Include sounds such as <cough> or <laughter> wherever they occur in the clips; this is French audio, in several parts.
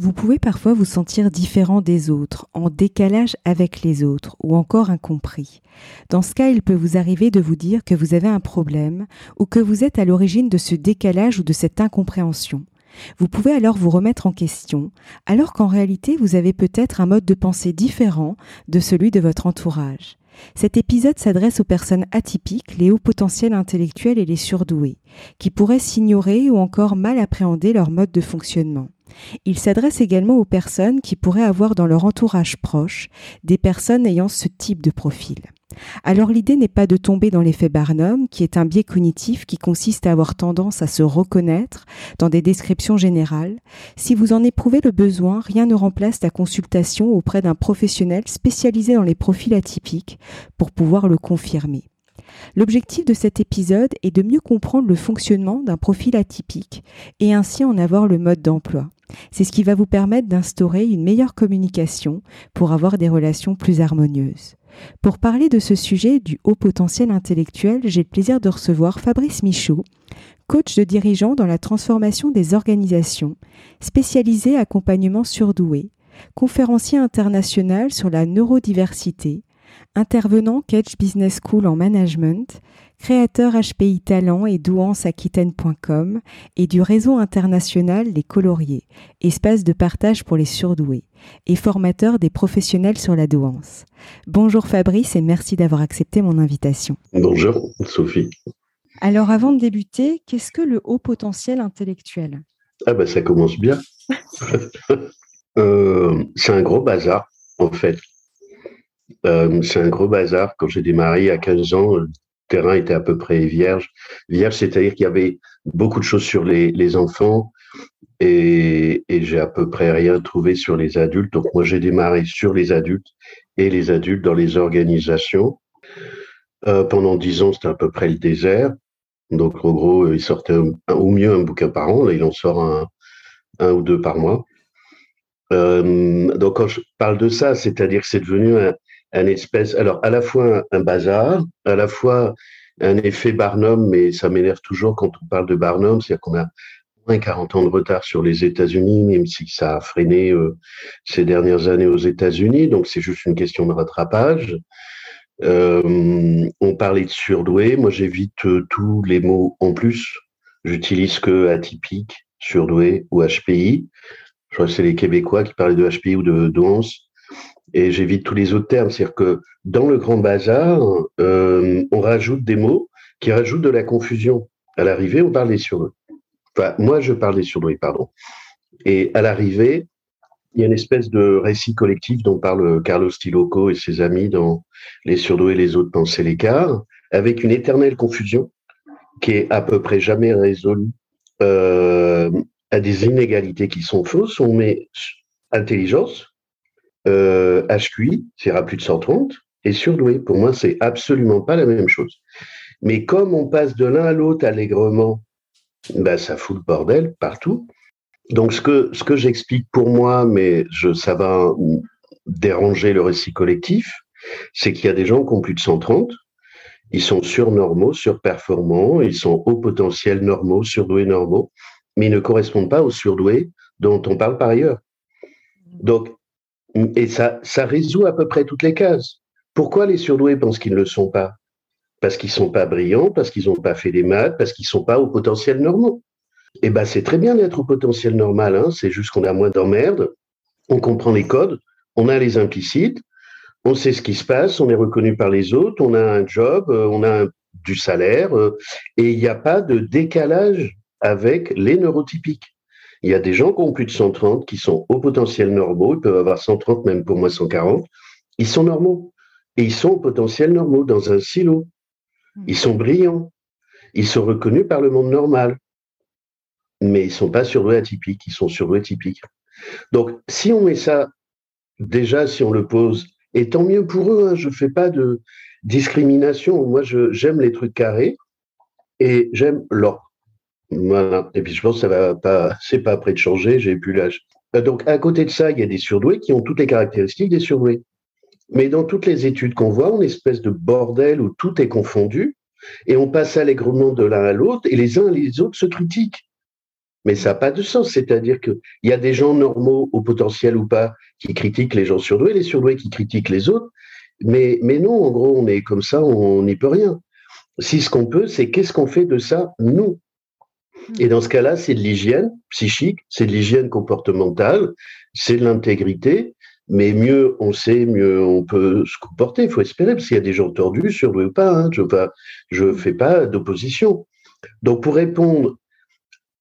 Vous pouvez parfois vous sentir différent des autres, en décalage avec les autres ou encore incompris. Dans ce cas, il peut vous arriver de vous dire que vous avez un problème ou que vous êtes à l'origine de ce décalage ou de cette incompréhension. Vous pouvez alors vous remettre en question, alors qu'en réalité vous avez peut-être un mode de pensée différent de celui de votre entourage. Cet épisode s'adresse aux personnes atypiques, les hauts potentiels intellectuels et les surdoués, qui pourraient s'ignorer ou encore mal appréhender leur mode de fonctionnement. Il s'adresse également aux personnes qui pourraient avoir dans leur entourage proche des personnes ayant ce type de profil. Alors l'idée n'est pas de tomber dans l'effet Barnum, qui est un biais cognitif qui consiste à avoir tendance à se reconnaître dans des descriptions générales. Si vous en éprouvez le besoin, rien ne remplace la consultation auprès d'un professionnel spécialisé dans les profils atypiques pour pouvoir le confirmer. L'objectif de cet épisode est de mieux comprendre le fonctionnement d'un profil atypique et ainsi en avoir le mode d'emploi. C'est ce qui va vous permettre d'instaurer une meilleure communication pour avoir des relations plus harmonieuses. Pour parler de ce sujet du haut potentiel intellectuel, j'ai le plaisir de recevoir Fabrice Michaud, coach de dirigeants dans la transformation des organisations, spécialisé accompagnement surdoué, conférencier international sur la neurodiversité, intervenant Catch Business School en management, créateur HPI Talent et douance Aquitaine.com et du réseau international Les Coloriers, espace de partage pour les surdoués, et formateur des professionnels sur la douance. Bonjour Fabrice et merci d'avoir accepté mon invitation. Bonjour Sophie. Alors avant de débuter, qu'est-ce que le haut potentiel intellectuel? Ah ben ça commence bien. <laughs> Euh, c'est un gros bazar en fait. Euh, c'est un gros bazar. Quand j'ai démarré à 15 ans, terrain était à peu près vierge. Vierge, c'est-à-dire qu'il y avait beaucoup de choses sur les, enfants et, j'ai à peu près rien trouvé sur les adultes. Donc moi, j'ai démarré sur les adultes et les adultes dans les organisations. Euh, pendant dix ans, c'était à peu près le désert. Donc en gros, il sortait au mieux un bouquin par an. Là, il en sort un, ou deux par mois. Euh, donc quand je parle de ça, c'est-à-dire que c'est devenu un, un espèce, alors à la fois un, bazar, à la fois un effet Barnum, mais ça m'énerve toujours quand on parle de Barnum, c'est-à-dire qu'on a moins 40 ans de retard sur les États-Unis, même si ça a freiné euh, ces dernières années aux États-Unis, donc c'est juste une question de rattrapage. Euh, on parlait de surdoué, moi j'évite euh, tous les mots en plus, j'utilise que atypique, surdoué ou HPI. Je crois que c'est les Québécois qui parlaient de HPI ou de douance et j'évite tous les autres termes. C'est-à-dire que dans le grand bazar, euh, on rajoute des mots qui rajoutent de la confusion. À l'arrivée, on parle des surdoués. Enfin, moi, je parle des surdoués, pardon. Et à l'arrivée, il y a une espèce de récit collectif dont parle Carlos Tiloco et ses amis dans Les surdoués et les autres pensaient l'écart, avec une éternelle confusion qui est à peu près jamais résolue euh, à des inégalités qui sont fausses. On met intelligence, euh, HQI, c'est plus de 130, et surdoué. Pour moi, c'est absolument pas la même chose. Mais comme on passe de l'un à l'autre allègrement, ben, ça fout le bordel partout. Donc, ce que, ce que j'explique pour moi, mais je, ça va déranger le récit collectif, c'est qu'il y a des gens qui ont plus de 130, ils sont surnormaux, surperformants, ils sont au potentiel normaux, surdoués normaux, mais ils ne correspondent pas aux surdoués dont on parle par ailleurs. Donc, et ça, ça résout à peu près toutes les cases. Pourquoi les surdoués pensent qu'ils ne le sont pas? Parce qu'ils ne sont pas brillants, parce qu'ils n'ont pas fait des maths, parce qu'ils ne sont pas au potentiel normaux. Eh ben, c'est très bien d'être au potentiel normal, hein. c'est juste qu'on a moins d'emmerdes, on comprend les codes, on a les implicites, on sait ce qui se passe, on est reconnu par les autres, on a un job, on a du salaire, et il n'y a pas de décalage avec les neurotypiques. Il y a des gens qui ont plus de 130 qui sont au potentiel normaux, ils peuvent avoir 130, même pour moi 140. Ils sont normaux. Et ils sont au potentiel normaux dans un silo. Ils sont brillants. Ils sont reconnus par le monde normal. Mais ils ne sont pas surdoués atypiques, ils sont surdoués typiques. Donc, si on met ça, déjà, si on le pose, et tant mieux pour eux, hein, je ne fais pas de discrimination. Moi, j'aime les trucs carrés et j'aime l'ordre. Voilà. Et puis je pense que ça va pas, c'est pas prêt de changer, j'ai plus l'âge. Euh, donc à côté de ça, il y a des surdoués qui ont toutes les caractéristiques des surdoués. Mais dans toutes les études qu'on voit, on est espèce de bordel où tout est confondu et on passe allègrement de l'un à l'autre et les uns et les autres se critiquent. Mais ça n'a pas de sens. C'est-à-dire qu'il y a des gens normaux au potentiel ou pas qui critiquent les gens surdoués, les surdoués qui critiquent les autres. Mais, mais non, en gros, on est comme ça, on n'y peut rien. Si ce qu'on peut, c'est qu'est-ce qu'on fait de ça, nous? Et dans ce cas-là, c'est de l'hygiène psychique, c'est de l'hygiène comportementale, c'est de l'intégrité. Mais mieux on sait, mieux on peut se comporter. Il faut espérer, parce qu'il y a des gens tordus, surdoués ou pas. Hein, je ne fais pas d'opposition. Donc, pour répondre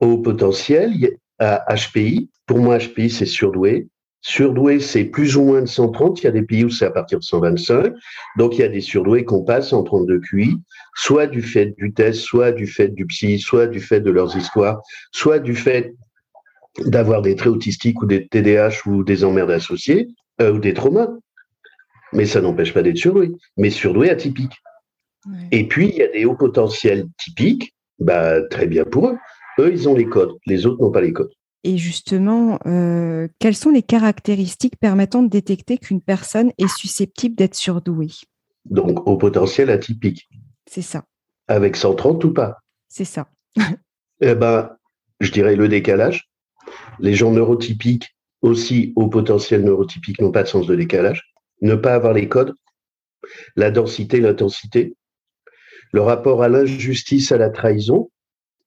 au potentiel, à HPI, pour moi, HPI, c'est surdoué. Surdoué, c'est plus ou moins de 130. Il y a des pays où c'est à partir de 125. Donc, il y a des surdoués qu'on passe en 32 QI, soit du fait du test, soit du fait du psy, soit du fait de leurs histoires, soit du fait d'avoir des traits autistiques ou des TDAH ou des emmerdes associées, euh, ou des traumas. Mais ça n'empêche pas d'être surdoué. Mais surdoué atypique. Et puis, il y a des hauts potentiels typiques. Bah, très bien pour eux. Eux, ils ont les codes. Les autres n'ont pas les codes. Et justement, euh, quelles sont les caractéristiques permettant de détecter qu'une personne est susceptible d'être surdouée? Donc, au potentiel atypique. C'est ça. Avec 130 ou pas? C'est ça. <laughs> eh ben, je dirais le décalage. Les gens neurotypiques aussi au potentiel neurotypique n'ont pas de sens de décalage. Ne pas avoir les codes, la densité, l'intensité, le rapport à l'injustice, à la trahison,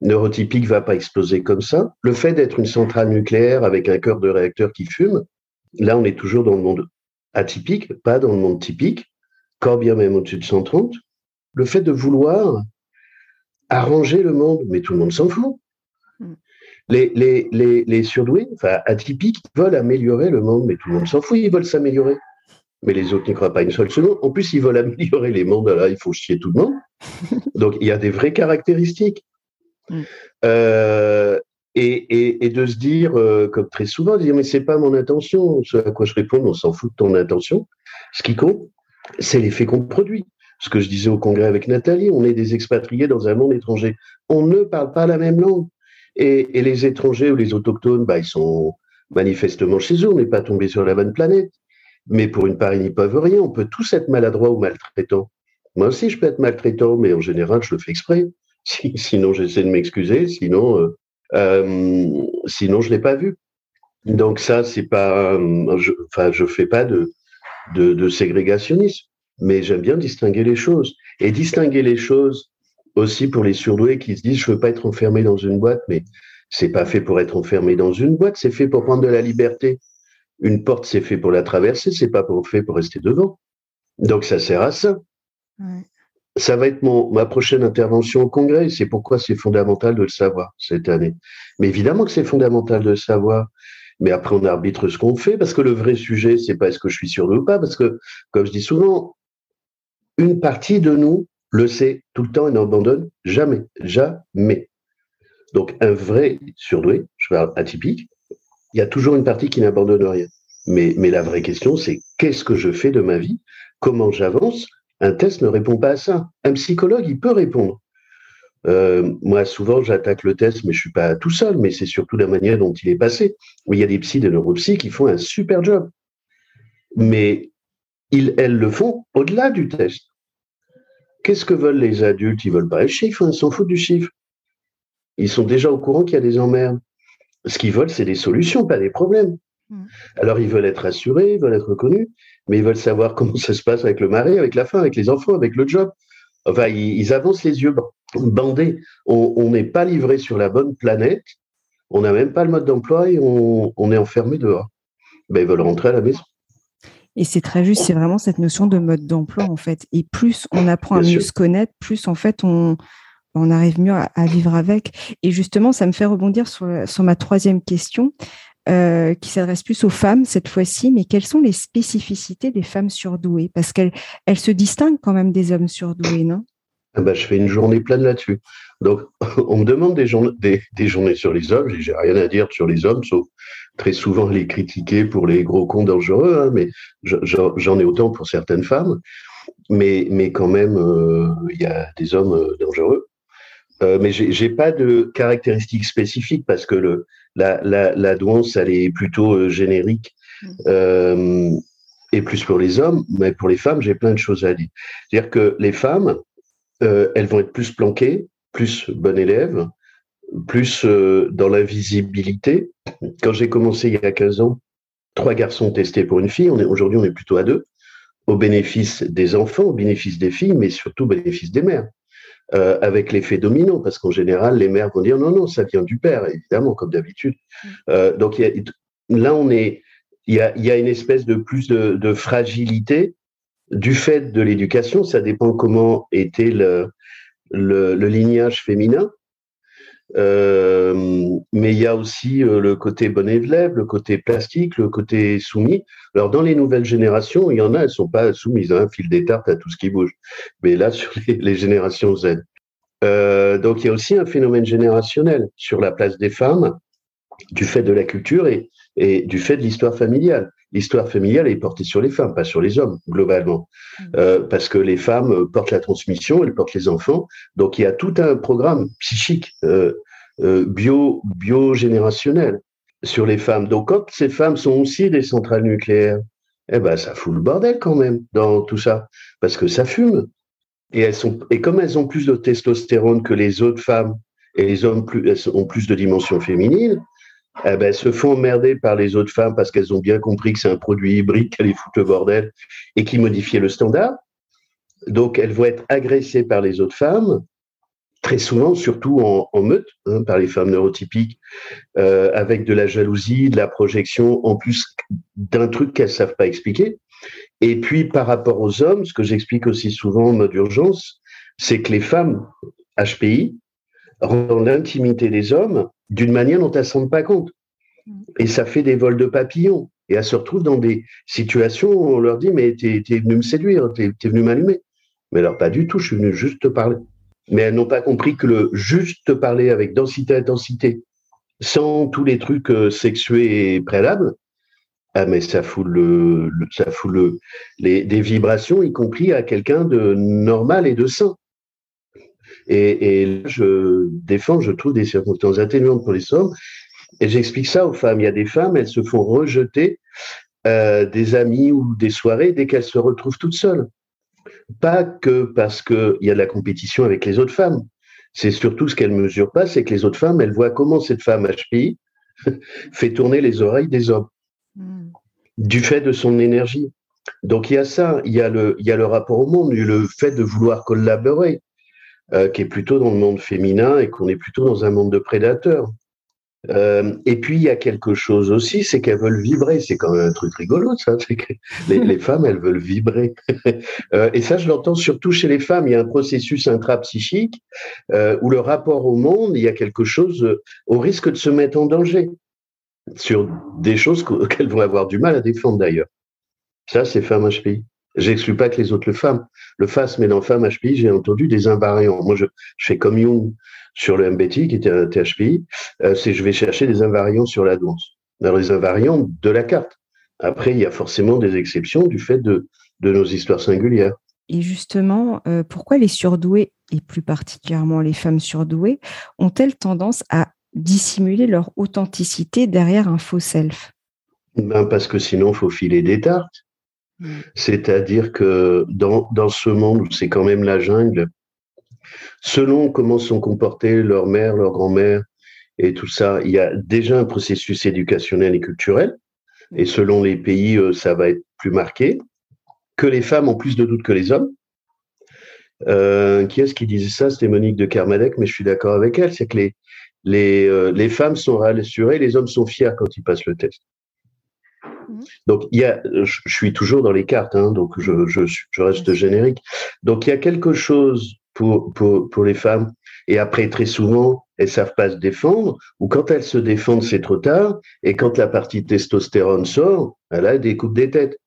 neurotypique va pas exploser comme ça. Le fait d'être une centrale nucléaire avec un cœur de réacteur qui fume, là, on est toujours dans le monde atypique, pas dans le monde typique, quand bien même au-dessus de 130. Le fait de vouloir arranger le monde, mais tout le monde s'en fout. Hmm. Les, les, les, les, surdoués, enfin atypiques, veulent améliorer le monde, mais tout le monde s'en fout, ils veulent s'améliorer. Mais les autres n'y croient pas une seule seconde. En plus, ils veulent améliorer les mondes, là, il faut chier tout le monde. <laughs> Donc, il y a des vraies caractéristiques. Mm. Euh, et, de se dire, euh, comme très souvent, dire mais c'est pas mon intention. Ce à quoi je réponds, on s'en fout de ton intention. Ce qui compte, c'est l'effet qu'on produit. Ce que je disais au congrès avec Nathalie, on est des expatriés dans un monde étranger. On ne parle pas la même langue. Et, les étrangers ou les autochtones, bah, ils sont manifestement chez eux. On n'est pas tombé sur la bonne planète. Mais pour une part, ils n'y peuvent rien. On peut tous être maladroits ou maltraitants. Moi aussi, je peux être maltraitant, mais en général, je le fais exprès sinon, j'essaie de m'excuser. Sinon, euh, euh, sinon, je l'ai pas vu. Donc ça, c'est pas. Je, enfin, je fais pas de, de, ségrégationnisme, mais j'aime bien distinguer les choses et distinguer les choses aussi pour les surdoués qui se disent je veux pas être enfermé dans une boîte, mais c'est pas fait pour être enfermé dans une boîte, c'est fait pour prendre de la liberté. Une porte, c'est fait pour la traverser, c'est pas fait pour rester devant. Donc ça sert à ça. Ça va être mon, ma prochaine intervention au Congrès. C'est pourquoi c'est fondamental de le savoir cette année. Mais évidemment que c'est fondamental de le savoir. Mais après, on arbitre ce qu'on fait parce que le vrai sujet, c'est pas est-ce que je suis sûr ou pas. Parce que, comme je dis souvent, une partie de nous le sait tout le temps et n'abandonne jamais. Jamais. Donc, un vrai surdoué, je parle atypique, il y a toujours une partie qui n'abandonne rien. Mais, mais la vraie question, c'est qu'est-ce que je fais de ma vie? Comment j'avance? Un test ne répond pas à ça. Un psychologue, il peut répondre. Euh, moi, souvent, j'attaque le test, mais je suis pas tout seul, mais c'est surtout la manière dont il est passé. il y a des psys, des neuropsys qui font un super job. Mais ils, elles le font au-delà du test. Qu'est-ce que veulent les adultes? Ils veulent pas le chiffre, hein, ils s'en foutent du chiffre. Ils sont déjà au courant qu'il y a des emmerdes. Ce qu'ils veulent, c'est des solutions, pas des problèmes. Mm. Alors, ils veulent être rassurés, ils veulent être reconnus, mais ils veulent savoir comment ça se passe avec le mari, avec la femme, avec les enfants, avec le job. Enfin, ils, avancent les yeux bandés. On n'est pas livré sur la bonne planète, on n'a même pas le mode d'emploi et on, est enfermé dehors. Ben, ils veulent rentrer à la maison. Et c'est très juste, c'est vraiment cette notion de mode d'emploi en fait. Et plus on apprend à mieux se connaître, plus en fait on, on arrive mieux à, vivre avec. Et justement, ça me fait rebondir sur, sur ma troisième question. Euh, qui s'adresse plus aux femmes cette fois-ci, mais quelles sont les spécificités des femmes surdouées? Parce qu'elles elles se distinguent quand même des hommes surdoués, non? Ah Je fais une journée pleine là-dessus. Donc, <laughs> on me demande des, des, journées sur les hommes, j'ai rien à dire sur les hommes, sauf très souvent les critiquer pour les gros cons dangereux, hein, mais j'en ai autant pour certaines femmes. Mais, mais quand même, euh, il y a des hommes euh, dangereux. Euh, mais j'ai pas de caractéristiques spécifiques parce que le, la, la, la douance, elle est plutôt euh, générique mm. euh, et plus pour les hommes, mais pour les femmes, j'ai plein de choses à dire. C'est-à-dire que les femmes, euh, elles vont être plus planquées, plus bonnes élèves, plus euh, dans l'invisibilité. Quand j'ai commencé il y a 15 ans, trois garçons testés pour une fille. Aujourd'hui, on est plutôt à deux, au bénéfice des enfants, au bénéfice des filles, mais surtout au bénéfice des mères. Euh, avec l'effet dominant, parce qu'en général, les mères vont dire non, non, ça vient du père, évidemment, comme d'habitude. Mm. Euh, donc y a, là, on est, il y a, y a, une espèce de plus de, de fragilité du fait de l'éducation. Ça dépend comment était le, le, le lignage féminin. Euh, mais il y a aussi euh, le côté bon élève, le côté plastique, le côté soumis. Alors dans les nouvelles générations, il y en a, elles sont pas soumises, hein, fil des tartes à tout ce qui bouge. Mais là, <laughs> sur les, générations Z. Euh, donc il y a aussi un phénomène générationnel sur la place des femmes, du fait de la culture et du fait de l'histoire familiale. L'histoire familiale est portée sur les femmes, pas sur les hommes, globalement. Mmh. Euh, parce que les femmes portent la transmission, elles portent les enfants. Donc il y a tout un programme psychique, euh, euh, bio, biogénérationnel sur les femmes. Donc quand ces femmes sont aussi des centrales nucléaires, eh ben ça fout le bordel quand même dans tout ça, parce que ça fume. Et elles sont et comme elles ont plus de testostérone que les autres femmes et les hommes plus, ont plus de dimensions féminines, eh ben, se font emmerder par les autres femmes parce qu'elles ont bien compris que c'est un produit hybride, qu'elle les fout le bordel et qui modifie le standard. Donc, elles vont être agressées par les autres femmes, très souvent, surtout en, meute, hein, par les femmes neurotypiques, euh, avec de la jalousie, de la projection, en plus d'un truc qu'elles savent pas expliquer. Et puis, par rapport aux hommes, ce que j'explique aussi souvent en mode urgence, c'est que les femmes HPI, dans l'intimité des hommes, d'une manière dont elles ne se rendent pas compte. Et ça fait des vols de papillons. Et elles se retrouvent dans des situations où on leur dit Mais t'es es venu me séduire, t'es es venu m'allumer. Mais alors, pas du tout, je suis venu juste te parler. Mais elles n'ont pas compris que le juste te parler avec densité, intensité, sans tous les trucs euh, sexués préalables, ah, mais ça fout, le, ça fout le, les, vibrations, y compris à quelqu'un de normal et de sain. Et, et je défends, je trouve des circonstances atténuantes pour les hommes. Et j'explique ça aux femmes. Il y a des femmes, elles se font rejeter euh, des amis ou des soirées dès qu'elles se retrouvent toutes seules. Pas que parce qu'il y a de la compétition avec les autres femmes. C'est surtout ce qu'elles mesurent pas, c'est que les autres femmes, elles voient comment cette femme HPI <laughs> fait tourner les oreilles des hommes hmm. du fait de son énergie. Donc il y a ça, il y a le, il y a le rapport au monde, le fait de vouloir collaborer, euh, qui est plutôt dans le monde féminin et qu'on est plutôt dans un monde de prédateurs. Euh, et puis il y a quelque chose aussi, c'est qu'elles veulent vibrer. C'est quand même un truc rigolo, ça. C'est que les, <laughs> les, femmes, elles veulent vibrer. <laughs> euh, et ça, je l'entends surtout chez les femmes. Il y a un processus intrapsychique euh, où le rapport au monde, il y a quelque chose euh, au risque de se mettre en danger sur des choses <laughs> qu'elles vont avoir du mal à défendre d'ailleurs. Ça, c'est femme HPI. J'exclus pas que les autres le femmes le fassent, mais dans femme HPI, j'ai entendu des invariants. Moi, je, fais comme Jung sur le MBTI, qui était un THPI, euh, c'est je vais chercher des invariants sur la danse. Alors, les invariants de la carte. Après, il y a forcément des exceptions du fait de, de nos histoires singulières. Et justement, euh, pourquoi les surdoués, et plus particulièrement les femmes surdouées, ont-elles tendance à dissimuler leur authenticité derrière un faux self? Ben Parce que sinon, il faut filer des tartes. C'est-à-dire que dans, ce monde où c'est quand même la jungle, selon comment sont comportées leur mère, leur grand-mère et tout ça, il y a déjà un processus éducationnel et culturel. Et selon les pays, euh, ça va être plus marqué. Que les femmes ont plus de doutes que les hommes. Euh, qui est-ce qui disait ça? C'était Monique de Kermadec, mais je suis d'accord avec elle. C'est que les, les, euh, les femmes sont rassurées, les hommes sont fiers quand ils passent le test. Mmh. Donc, il y a, je, suis toujours dans les cartes, hein, donc je, je, je, reste générique. Donc, il y a quelque chose pour, pour, pour les femmes. Et après, très souvent, elles savent pas se défendre, ou quand elles se défendent, c'est trop tard. Et quand la partie testostérone sort, elle a des des têtes.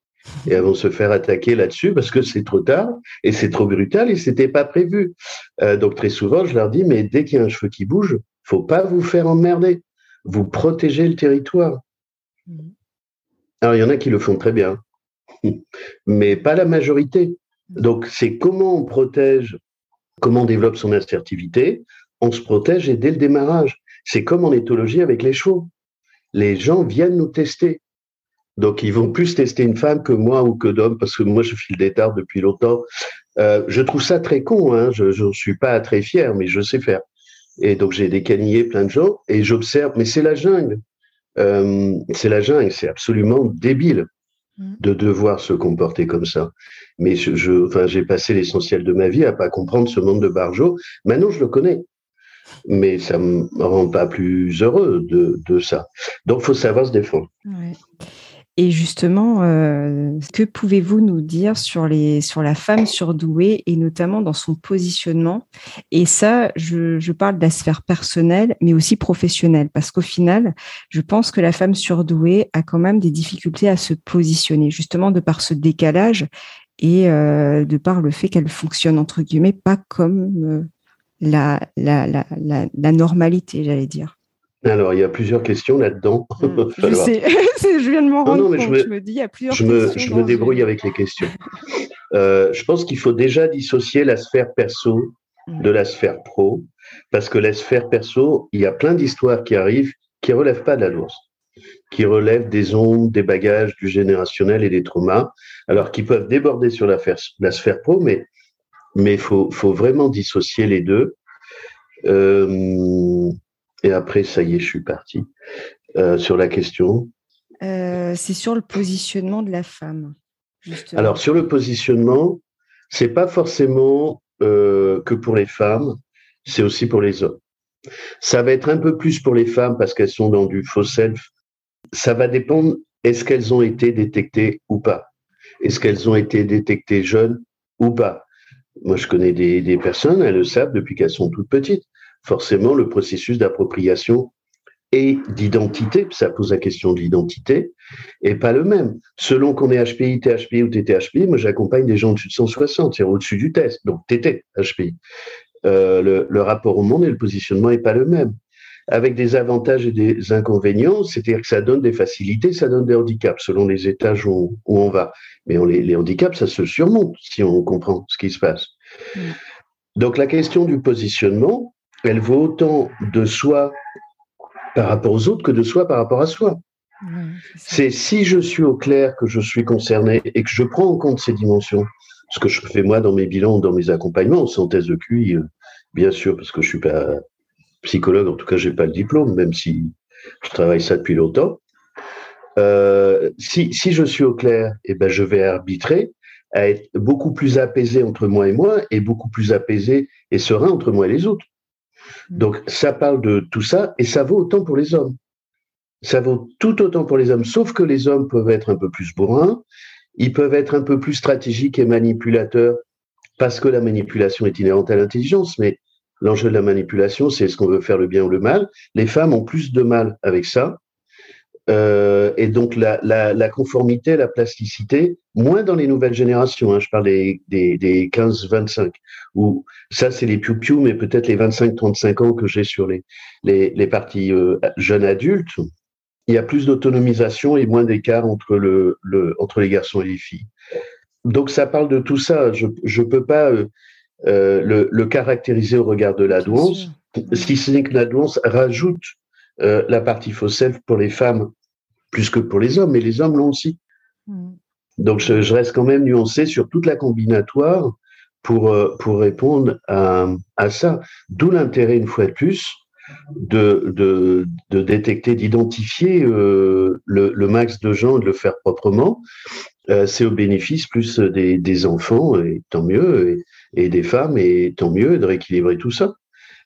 Et elles vont se faire attaquer là-dessus parce que c'est trop tard et c'est trop brutal et c'était pas prévu. Euh, donc très souvent, je leur dis, mais dès qu'il y a un cheveu qui bouge, faut pas vous faire emmerder. Vous protégez le territoire. Alors, il y en a qui le font très bien, <laughs> mais pas la majorité. Donc, c'est comment on protège, comment on développe son assertivité. On se protège et dès le démarrage. C'est comme en éthologie avec les chevaux. Les gens viennent nous tester. Donc, ils vont plus tester une femme que moi ou que d'hommes, parce que moi, je file des tards depuis longtemps. Euh, je trouve ça très con, hein. je ne suis pas très fier, mais je sais faire. Et donc, j'ai des canillés, plein de gens, et j'observe, mais c'est la jungle. Euh, c'est la jungle, c'est absolument débile mm. de devoir se comporter comme ça. Mais je, enfin, j'ai passé l'essentiel de ma vie à pas comprendre ce monde de Barjo. Maintenant, je le connais, mais ça me rend pas plus heureux de, de ça. Donc, faut savoir se défendre. Ouais. Et justement, euh, que pouvez-vous nous dire sur, les, sur la femme surdouée et notamment dans son positionnement? Et ça, je, je, parle de la sphère personnelle, mais aussi professionnelle, parce qu'au final, je pense que la femme surdouée a quand même des difficultés à se positionner, justement de par ce décalage et euh, de par le fait qu'elle fonctionne, entre guillemets, pas comme euh, la, la, la, la normalité, j'allais dire. Alors, il y a plusieurs questions là-dedans. Hmm, <laughs> je sais, <laughs> je viens de m'en rendre compte. Je me, dis, il y a plusieurs je me, je me débrouille avec les questions. euh, je pense qu'il faut déjà dissocier la sphère perso hmm. de la sphère pro, parce que la sphère perso, il y a plein d'histoires qui arrivent qui ne relèvent pas de la lourde, qui relèvent des ondes, des bagages, du générationnel et des traumas, alors qui peuvent déborder sur la, la sphère pro, mais il faut, faut vraiment dissocier les deux. Euh, et après, ça y est, je suis parti. Euh, sur la question euh, C'est sur le positionnement de la femme. Justement. Alors, sur le positionnement, c'est pas forcément euh, que pour les femmes, c'est aussi pour les hommes. Ça va être un peu plus pour les femmes parce qu'elles sont dans du faux self. Ça va dépendre, est-ce qu'elles ont été détectées ou pas? Est-ce qu'elles ont été détectées jeunes ou pas? Moi, je connais des, des personnes, elles le savent depuis qu'elles sont toutes petites forcément le processus d'appropriation et d'identité, ça pose la question de l'identité, est pas le même. Selon qu'on est HPI, THPI ou TTHPI, moi j'accompagne des gens au-dessus de 160, c'est au-dessus du test, donc TT, HPI. Euh, le, le, rapport au monde et le positionnement est pas le même. Avec des avantages et des inconvénients, c'est-à-dire que ça donne des facilités, ça donne des handicaps selon les étages où, où on va. Mais on, les, les, handicaps, ça se surmonte si on comprend ce qui se passe. Mmh. Donc la question du positionnement, elle vaut autant de soi par rapport aux autres que de soi par rapport à soi. c'est si je suis au clair que je suis concerné et que je prends en compte ces dimensions, ce que je fais moi dans mes bilans, dans mes accompagnements, sans thèse de QI, euh, bien sûr, parce que je suis pas psychologue, en tout cas, j'ai pas le diplôme, même si je travaille ça depuis longtemps. Euh, si, si je suis au clair, eh ben, je vais arbitrer à être beaucoup plus apaisé entre moi et moi et beaucoup plus apaisé et serein entre moi et les autres. Mm. Donc, ça parle de tout ça et ça vaut autant pour les hommes. Ça vaut tout autant pour les hommes, sauf que les hommes peuvent être un peu plus bourrins, ils peuvent être un peu plus stratégiques et manipulateurs parce que la manipulation est inhérente à l'intelligence, mais l'enjeu de la manipulation, c'est est-ce qu'on veut faire le bien ou le mal. Les femmes ont plus de mal avec ça euh, et donc la, la, la, conformité, la plasticité, moins dans les nouvelles générations. Hein, je parle des, des, des 15-25, où ça c'est les piou-piou, mais peut-être les 25-35 ans que j'ai sur les, les, les parties euh, jeunes adultes. Il y a plus d'autonomisation et moins d'écart entre, le, le, entre les garçons et les filles. Donc ça parle de tout ça. Je ne peux pas euh, euh, le, le, caractériser au regard de la douance, si ce n'est que la douance rajoute euh, la partie self pour les femmes plus que pour les hommes, mais les hommes l'ont aussi. Mm. Donc je, reste quand même nuancé sur toute la combinatoire pour, euh, pour répondre à, à ça. D'où l'intérêt, une fois de plus, de, de, de détecter, d'identifier euh, le, le, max de gens, de le faire proprement. C'est au bénéfice plus des, des, enfants, et tant mieux, et, et, des femmes, et tant mieux, de rééquilibrer tout ça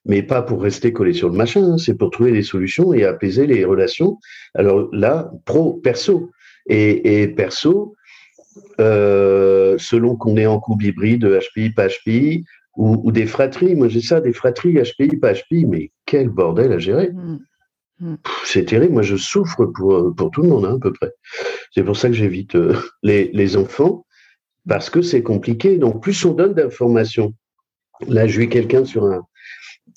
mais pas pour rester collé sur le machin, hein. c'est pour trouver des solutions et apaiser les relations. Alors là, pro, perso. Et, perso, euh, selon qu'on est en couple hybride, HPI, pas HPI, ou, des fratries, moi j'ai ça, des fratries HPI, pas HPI, mais quel bordel à gérer. Mm. Mm. C'est terrible, moi je souffre pour, pour tout le monde, hein, à peu près. C'est pour ça que j'évite euh, <laughs> les, les enfants, parce que c'est compliqué. Donc plus on donne d'informations, là j'ai eu quelqu'un sur un,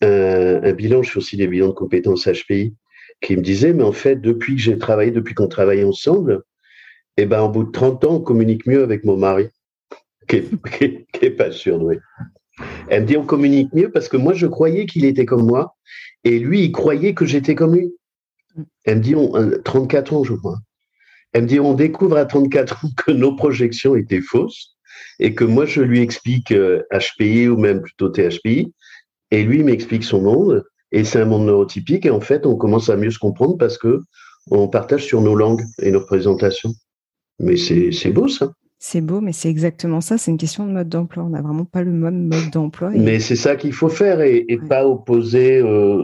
un, bilan, je fais aussi des bilans de compétences HPI, qui me disait, mais en fait, depuis que j'ai travaillé, depuis qu'on travaille ensemble, eh ben, au bout de 30 ans, on communique mieux avec mon mari, qui n'est <laughs> pas surdoué. Elle me dit, on communique mieux parce que moi, je croyais qu'il était comme moi, et lui, il croyait que j'étais comme lui. Elle me dit, on, 34 ans, je crois. Elle me dit, on découvre à 34 ans que nos projections étaient fausses et que moi, je lui explique HPI euh, ou même plutôt THPI, et lui m'explique son monde, et c'est un monde neurotypique, et en fait, on commence à mieux se comprendre parce que on partage sur nos langues et nos représentations. Mais c'est beau, ça. C'est beau, mais c'est exactement ça. C'est une question de mode d'emploi. On n'a vraiment pas le même mode d'emploi. Mais c'est ça qu'il faut faire et, pas opposer, euh,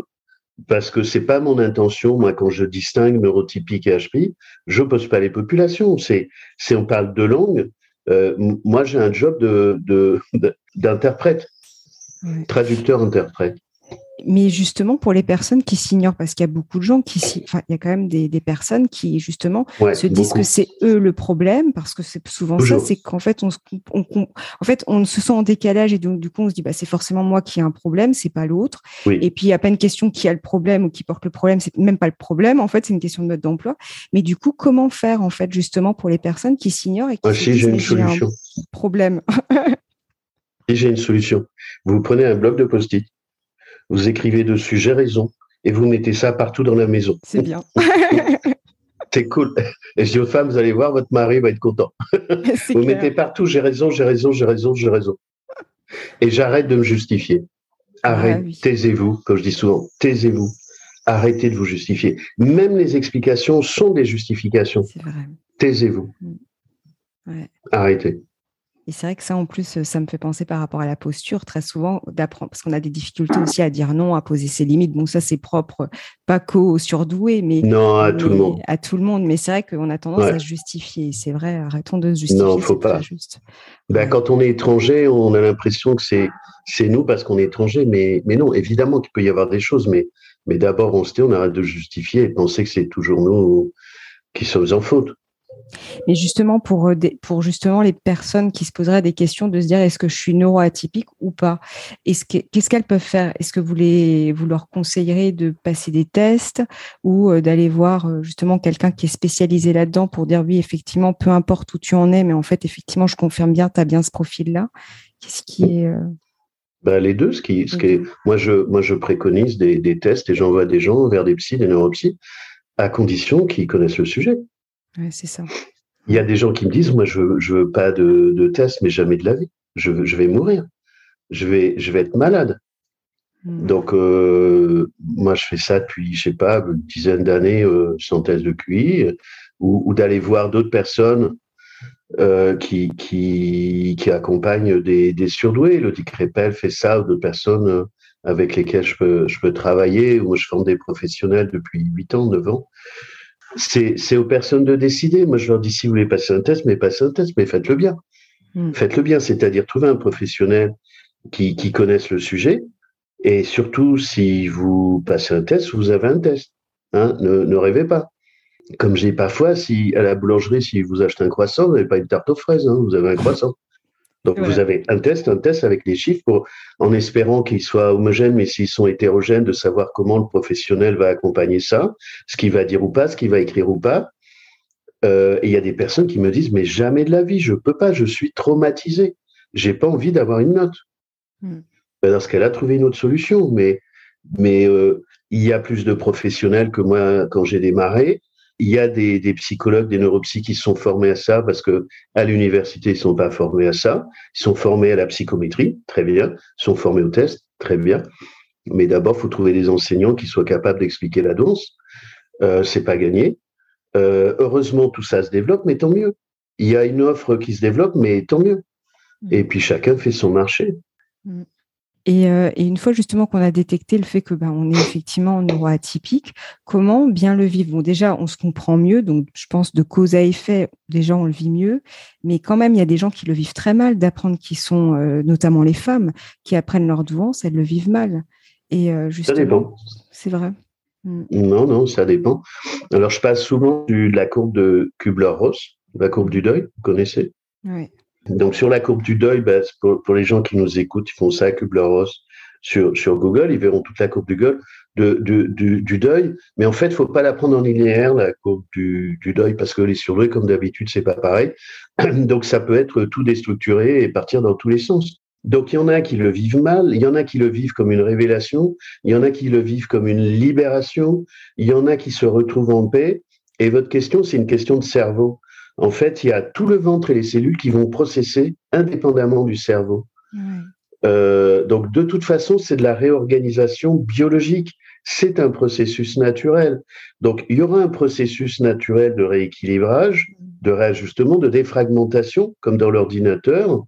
parce que c'est pas mon intention. Moi, quand je distingue neurotypique et HPI, je pose pas les populations. C'est, on parle de langue. Euh, moi, j'ai un job de, d'interprète traducteur-interprète. Mais justement, pour les personnes qui s'ignorent, parce qu'il y a beaucoup de gens qui, enfin, il y a quand même des, personnes qui justement se disent que c'est eux le problème, parce que c'est souvent ça, c'est qu'en fait, on, en fait, on se sent en décalage et donc du coup, on se dit, bah, c'est forcément moi qui ai un problème, c'est pas l'autre. Et puis, il n'y a pas une question qui a le problème ou qui porte le problème, c'est même pas le problème. En fait, c'est une question de mode d'emploi. Mais du coup, comment faire en fait justement pour les personnes qui s'ignorent et qui ah, j'ai une solution. Un problème? <laughs> j'ai une solution. Vous prenez un bloc de post-it, vous écrivez dessus j'ai raison et vous mettez ça partout dans la maison. C'est bien. <laughs> C'est cool. Et je dis aux femmes, vous allez voir, votre mari va être content. <laughs> vous mettez partout j'ai raison, j'ai raison, j'ai raison, j'ai raison. Et j'arrête de me justifier. Ah Arrêtez, taisez-vous, comme je dis souvent, taisez-vous. Arrêtez de vous justifier. Même les explications sont des justifications. Taisez-vous. Mm. Arrêtez. Et c'est vrai que ça, en plus, ça me fait penser par rapport à la posture, très souvent, d'apprendre, parce qu'on a des difficultés aussi à dire non, à poser ses limites. Bon, ça, c'est propre, pas qu'au surdoué, mais. Non, à tout le monde. À tout le monde. Mais c'est vrai qu'on a tendance à se justifier. C'est vrai, arrêtons de se justifier. Non, faut pas. Juste. Ben, Quand on est étranger, on a l'impression que c'est, c'est nous parce qu'on est étranger. Mais, mais non, évidemment qu'il peut y avoir des choses, mais, mais d'abord, on se dit, on arrête de justifier et penser que c'est toujours nous qui sommes en faute. Mais justement, pour, euh, pour justement les personnes qui se poseraient des questions de se dire est-ce que je suis neuroatypique ou pas? Qu'est-ce qu'elles peuvent faire? Est-ce que vous, les, vous leur conseillerez de passer des tests ou euh, d'aller voir euh, justement quelqu'un qui est spécialisé là-dedans pour dire oui, effectivement, peu importe où tu en es, mais en fait, effectivement, je confirme bien, tu as bien ce profil-là. Qu'est-ce qui est. Ben, les deux, ce qui, ce qui est, moi, je, moi, je préconise des, des tests et j'envoie des gens vers des psys, des neuropsies, à condition qu'ils connaissent le sujet c'est ça. Il y a des gens qui me disent, moi, je veux, veux pas de, de test, mais jamais de la vie. Je, vais mourir. Je vais, je vais être malade. Hmm. Donc, euh, moi, je fais ça depuis, je sais pas, une dizaine d'années euh, sans test de QI, ou, d'aller voir d'autres personnes euh, qui, qui, qui accompagnent des, des surdoués. Le Crépel fait ça, ou d'autres personnes avec lesquelles je peux, je peux travailler, ou je forme des professionnels depuis 8 ans, 9 ans c'est aux personnes de décider. Moi, je leur dis si vous voulez passer un test, mais passez un test, mais faites-le bien. Hmm. Faites-le bien, c'est-à-dire trouver un professionnel qui, qui connaisse le sujet. Et surtout, si vous passez un test, vous avez un test. Hein, ne, ne, rêvez pas. Comme j'ai parfois, si à la boulangerie, si vous achetez un croissant, vous n'avez pas une tarte aux fraises, hein, vous avez un croissant. Donc vous avez un test, un test avec des chiffres pour, en espérant qu'ils soient homogènes, mais s'ils sont hétérogènes, de savoir comment le professionnel va accompagner ça, ce qu'il va dire ou pas, ce qu'il va écrire ou pas. Euh, et il y a des personnes qui me disent mais jamais de la vie, je peux pas, je suis traumatisé, j'ai pas envie d'avoir une note. Hmm. Ben, dans ce qu'elle a trouvé une autre solution, mais mais euh, il y a plus de professionnels que moi quand j'ai démarré. Il y a des, des psychologues, des neuropsy qui sont formés à ça parce que à l'université ils sont pas formés à ça. Ils sont formés à la psychométrie, très bien. Ils sont formés au test, très bien. Mais d'abord, faut trouver des enseignants qui soient capables d'expliquer la danse. Euh, c'est pas gagné. Euh, heureusement, tout ça se développe, mais tant mieux. Il y a une offre qui se développe, mais tant mieux. Mm. Et puis chacun fait son marché. Mm. Euh, et, une fois justement qu'on a détecté le fait que ben, on est effectivement neuroatypique, comment bien le vivre? Bon, déjà, on se comprend mieux, donc je pense de cause à effet, déjà on le vit mieux, mais quand même, il y a des gens qui le vivent très mal d'apprendre qui sont, euh, notamment les femmes, qui apprennent leur douance, elles le vivent mal. Et euh, justement, ça dépend. C'est vrai. Mm. Non, non, ça dépend. Alors, je passe souvent de la courbe de Kubler-Ross, la courbe du deuil, vous connaissez? Oui. Donc, sur la courbe du deuil, ben, pour, les gens qui nous écoutent, ils font ça à Kubler-Ross sur, sur Google, ils verront toute la courbe du, gueule, du, deuil. Mais en fait, faut pas la prendre en linéaire, la courbe du, du deuil, parce que les surdoués, comme d'habitude, c'est pas pareil. <clears throat> Donc, ça peut être tout déstructuré et partir dans tous les sens. Donc, il y en a qui le vivent mal, il y en a qui le vivent comme une révélation, il y en a qui le vivent comme une libération, il y en a qui se retrouvent en paix. Et votre question, c'est une question de cerveau. En fait, il y a tout le ventre et les cellules qui vont processer indépendamment du cerveau. Euh, donc, de toute façon, c'est de la réorganisation biologique. C'est un processus naturel. Donc, il y aura un processus naturel de rééquilibrage, de réajustement, de défragmentation, comme dans l'ordinateur.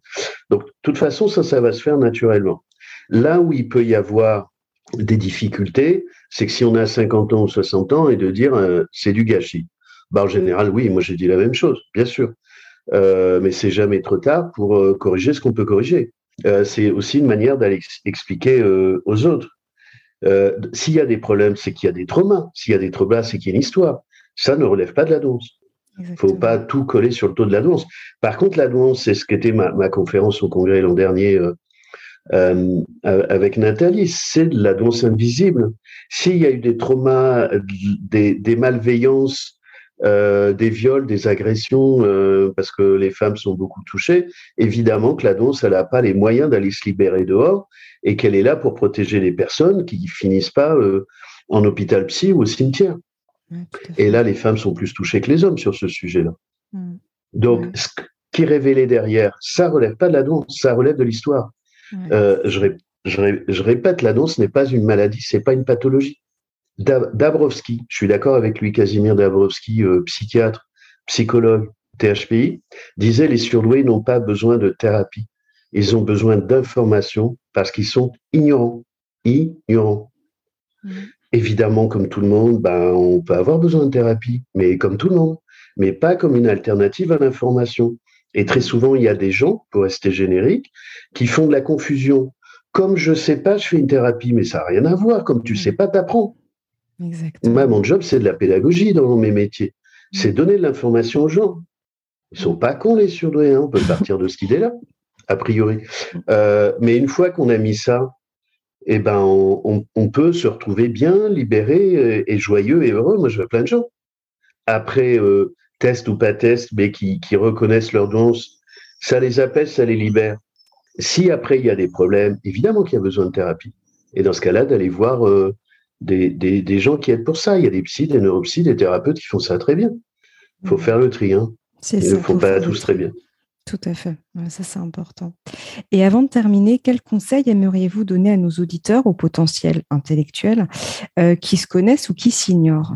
Donc, de toute façon, ça, ça va se faire naturellement. Là où il peut y avoir des difficultés, c'est que si on a 50 ans ou 60 ans et de dire euh, c'est du gâchis. Bah, en général, oui, moi j'ai dit la même chose, bien sûr. Euh, mais c'est jamais trop tard pour euh, corriger ce qu'on peut corriger. Euh, c'est aussi une manière d'aller expliquer euh, aux autres. S'il y a des problèmes, c'est qu'il y a des traumas. S'il y a des traumas, c'est qu'il y a une histoire. Ça ne relève pas de la danse. Il faut pas tout coller sur le taux de la danse. Par contre, la danse, c'est ce qu'était ma, ma conférence au congrès l'an dernier avec Nathalie, c'est de la danse invisible. S'il y a eu des traumas, des, des malveillances euh, des viols, des agressions, euh, parce que les femmes sont beaucoup touchées, évidemment que la danse, elle n'a pas les moyens d'aller se libérer dehors et qu'elle est là pour protéger les personnes qui finissent pas euh, en hôpital psy ou au cimetière. et là, les femmes sont plus touchées que les hommes sur ce sujet-là. Mm. Donc, ce qui est révélé derrière, ça relève pas de la danse, ça relève de l'histoire. je, je, répète, la danse n'est pas une maladie, c'est pas une pathologie. Dabrowski, je suis d'accord avec lui, Casimir Dabrowski, euh, psychiatre, psychologue, THPI, disait les surdoués n'ont pas besoin de thérapie. Ils ont besoin d'informations parce qu'ils sont ignorants. Ignorants. Mmh. Évidemment, comme tout le monde, ben, on peut avoir besoin de thérapie, mais comme tout le monde, mais pas comme une alternative à l'information. Et très souvent, il y a des gens, pour rester générique, qui font de la confusion. Comme je sais pas, je fais une thérapie, mais ça n'a rien à voir. Comme tu mmh. sais pas, t'apprends. Moi, mon job, c'est de la pédagogie dans mes métiers. C'est mm. donner de l'information aux gens. Ils sont pas cons, les surdoués. Hein. On peut partir de cette idée-là, a priori. Mm. Euh, mais une fois qu'on a mis ça, eh ben, on, peut se retrouver bien, libéré et, joyeux et heureux. Moi, je vois plein de gens. Après, euh, test ou pas test, mais qui, reconnaissent leur danse, ça les apaise, ça les libère. Si après, il y a des problèmes, évidemment qu'il y a besoin de thérapie. Et dans ce cas-là, d'aller voir euh, des, des, des, gens qui aident pour ça. Il y a des psys, des neuropsys, des thérapeutes qui font ça très bien. Il faut mm. faire le tri. Hein. Ils ne font pas tous très bien. Tout à fait. ça, c'est important. Et avant de terminer, quels conseils aimeriez-vous donner à nos auditeurs au potentiel intellectuel euh, qui se connaissent ou qui s'ignorent?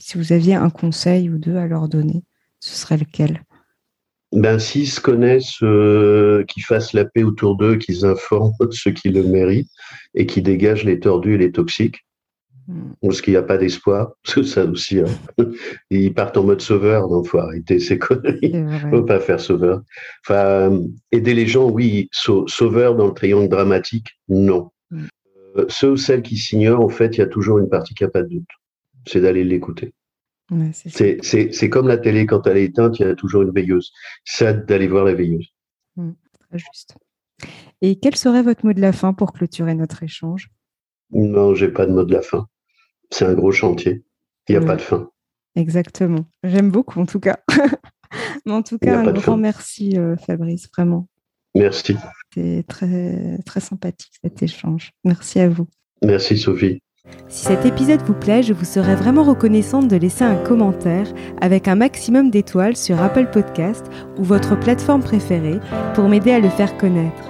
Si vous aviez un conseil ou deux à leur donner, ce serait lequel? Ben, s'ils se connaissent, euh, qu'ils fassent la paix autour d'eux, qu'ils informent <laughs> ceux qui le méritent et qui dégagent les tordus et les toxiques. Hmm. Parce qu'il n'y a pas d'espoir, <laughs> parce que ça aussi, hein. <laughs> ils partent en mode sauveur, donc faut arrêter ces <laughs> conneries. Il faut pas faire sauveur. Enfin, aider les gens, oui, sauveur dans le triangle dramatique, non. Hmm. Euh, ceux ou celles qui s'ignorent, en fait, il y a toujours une partie qui n'a pas de doute. C'est d'aller l'écouter. c'est comme la télé, quand elle est éteinte, il y a toujours une veilleuse. C'est d'aller voir la veilleuse. Hmm, très juste. Et quel serait votre mot de la fin pour clôturer notre échange? Non, j'ai pas de mot de la fin c'est un gros chantier. Il n'y a pas de fin. Exactement. J'aime beaucoup, en tout cas. <laughs> Mais en tout cas, un grand merci, euh, Fabrice, vraiment. Merci. C'était très, très sympathique cet échange. Merci à vous. Merci, Sophie. Si cet épisode vous plaît, je vous serais vraiment reconnaissante de laisser un commentaire avec un maximum d'étoiles sur Apple Podcast ou votre plateforme préférée pour m'aider à le faire connaître.